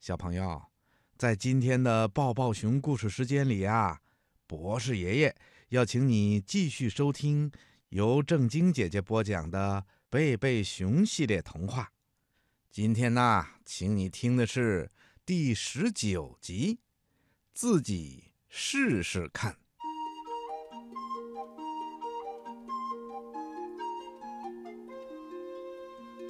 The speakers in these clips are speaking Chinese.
小朋友，在今天的抱抱熊故事时间里啊，博士爷爷要请你继续收听由正晶姐姐播讲的《贝贝熊》系列童话。今天呢，请你听的是第十九集，自己试试看。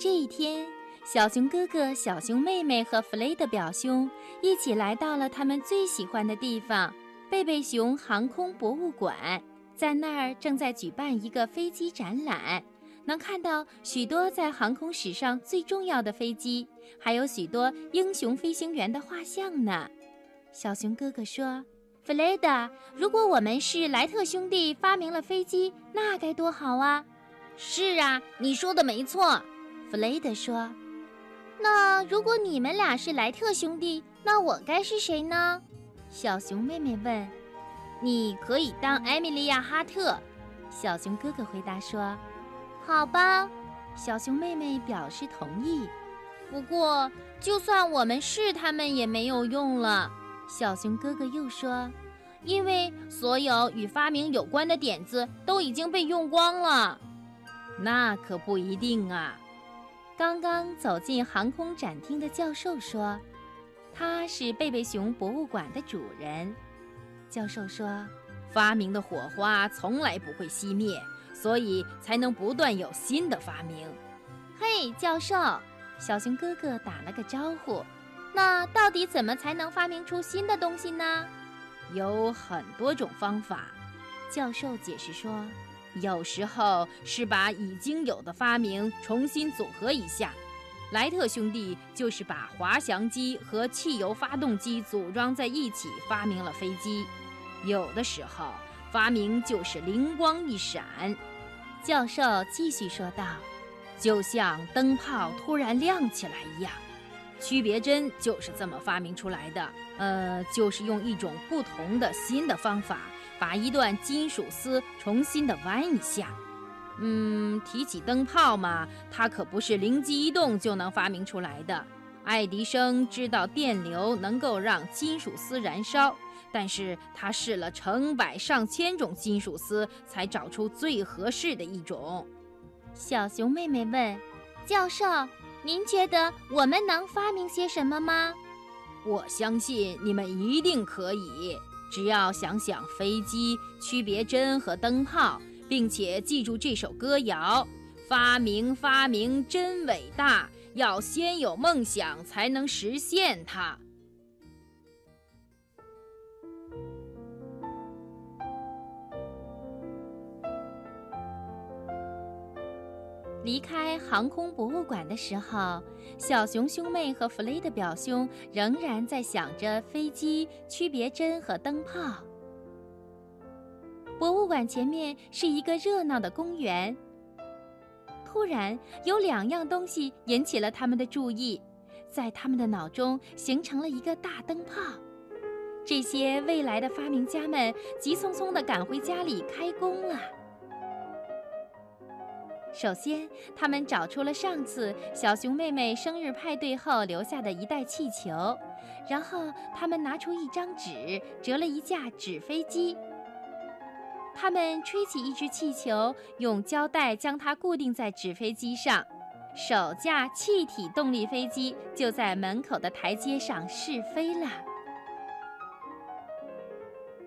这一天，小熊哥哥、小熊妹妹和弗雷德表兄一起来到了他们最喜欢的地方——贝贝熊航空博物馆。在那儿正在举办一个飞机展览，能看到许多在航空史上最重要的飞机，还有许多英雄飞行员的画像呢。小熊哥哥说：“弗雷德，如果我们是莱特兄弟发明了飞机，那该多好啊！”“是啊，你说的没错。”弗雷德说：“那如果你们俩是莱特兄弟，那我该是谁呢？”小熊妹妹问。“你可以当艾米莉亚·哈特。”小熊哥哥回答说。“好吧。”小熊妹妹表示同意。“不过，就算我们是他们也没有用了。”小熊哥哥又说，“因为所有与发明有关的点子都已经被用光了。”“那可不一定啊。”刚刚走进航空展厅的教授说：“他是贝贝熊博物馆的主人。”教授说：“发明的火花从来不会熄灭，所以才能不断有新的发明。”嘿，教授！小熊哥哥打了个招呼。那到底怎么才能发明出新的东西呢？有很多种方法。教授解释说。有时候是把已经有的发明重新组合一下，莱特兄弟就是把滑翔机和汽油发动机组装在一起发明了飞机。有的时候发明就是灵光一闪，教授继续说道，就像灯泡突然亮起来一样，区别针就是这么发明出来的。呃，就是用一种不同的新的方法。把一段金属丝重新的弯一下，嗯，提起灯泡嘛，它可不是灵机一动就能发明出来的。爱迪生知道电流能够让金属丝燃烧，但是他试了成百上千种金属丝，才找出最合适的一种。小熊妹妹问教授：“您觉得我们能发明些什么吗？”我相信你们一定可以。只要想想飞机、区别针和灯泡，并且记住这首歌谣：“发明发明真伟大，要先有梦想才能实现它。”离开航空博物馆的时候，小熊兄妹和弗雷的表兄仍然在想着飞机、区别针和灯泡。博物馆前面是一个热闹的公园。突然，有两样东西引起了他们的注意，在他们的脑中形成了一个大灯泡。这些未来的发明家们急匆匆地赶回家里开工了。首先，他们找出了上次小熊妹妹生日派对后留下的一袋气球，然后他们拿出一张纸，折了一架纸飞机。他们吹起一只气球，用胶带将它固定在纸飞机上，首架气体动力飞机就在门口的台阶上试飞了。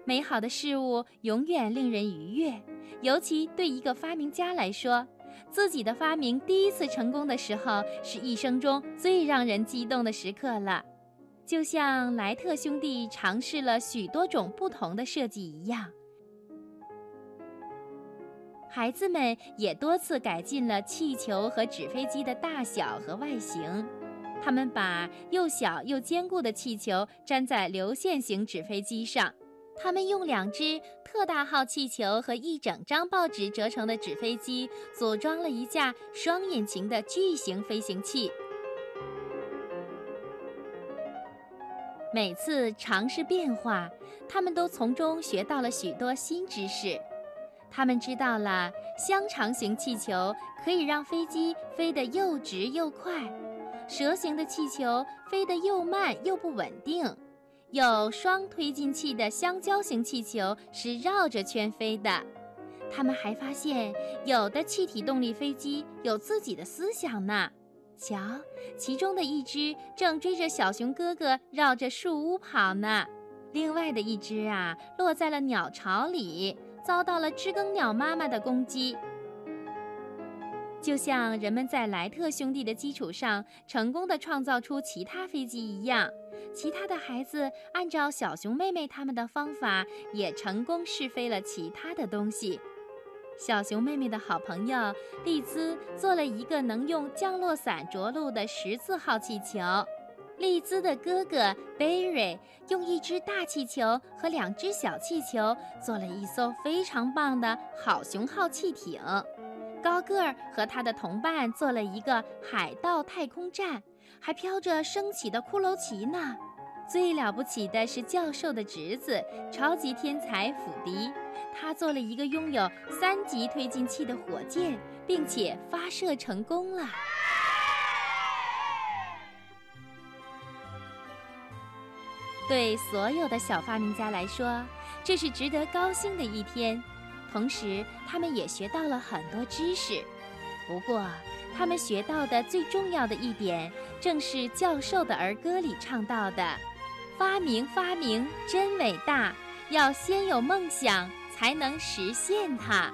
美好的事物永远令人愉悦，尤其对一个发明家来说。自己的发明第一次成功的时候，是一生中最让人激动的时刻了，就像莱特兄弟尝试了许多种不同的设计一样。孩子们也多次改进了气球和纸飞机的大小和外形，他们把又小又坚固的气球粘在流线型纸飞机上。他们用两只特大号气球和一整张报纸折成的纸飞机，组装了一架双引擎的巨型飞行器。每次尝试变化，他们都从中学到了许多新知识。他们知道了香肠型气球可以让飞机飞得又直又快，蛇形的气球飞得又慢又不稳定；有双推进器的香蕉型气球是绕着圈飞的。他们还发现，有的气体动力飞机有自己的思想呢。瞧，其中的一只正追着小熊哥哥绕着树屋跑呢，另外的一只啊，落在了鸟巢里，遭到了知更鸟妈妈的攻击。就像人们在莱特兄弟的基础上成功的创造出其他飞机一样，其他的孩子按照小熊妹妹他们的方法，也成功试飞了其他的东西。小熊妹妹的好朋友丽兹做了一个能用降落伞着陆的十字号气球，丽兹的哥哥贝瑞用一只大气球和两只小气球做了一艘非常棒的好熊号气艇，高个儿和他的同伴做了一个海盗太空站，还飘着升起的骷髅旗呢。最了不起的是教授的侄子，超级天才福迪。他做了一个拥有三级推进器的火箭，并且发射成功了。对所有的小发明家来说，这是值得高兴的一天。同时，他们也学到了很多知识。不过，他们学到的最重要的一点，正是教授的儿歌里唱到的：“发明，发明，真伟大！要先有梦想。”才能实现它。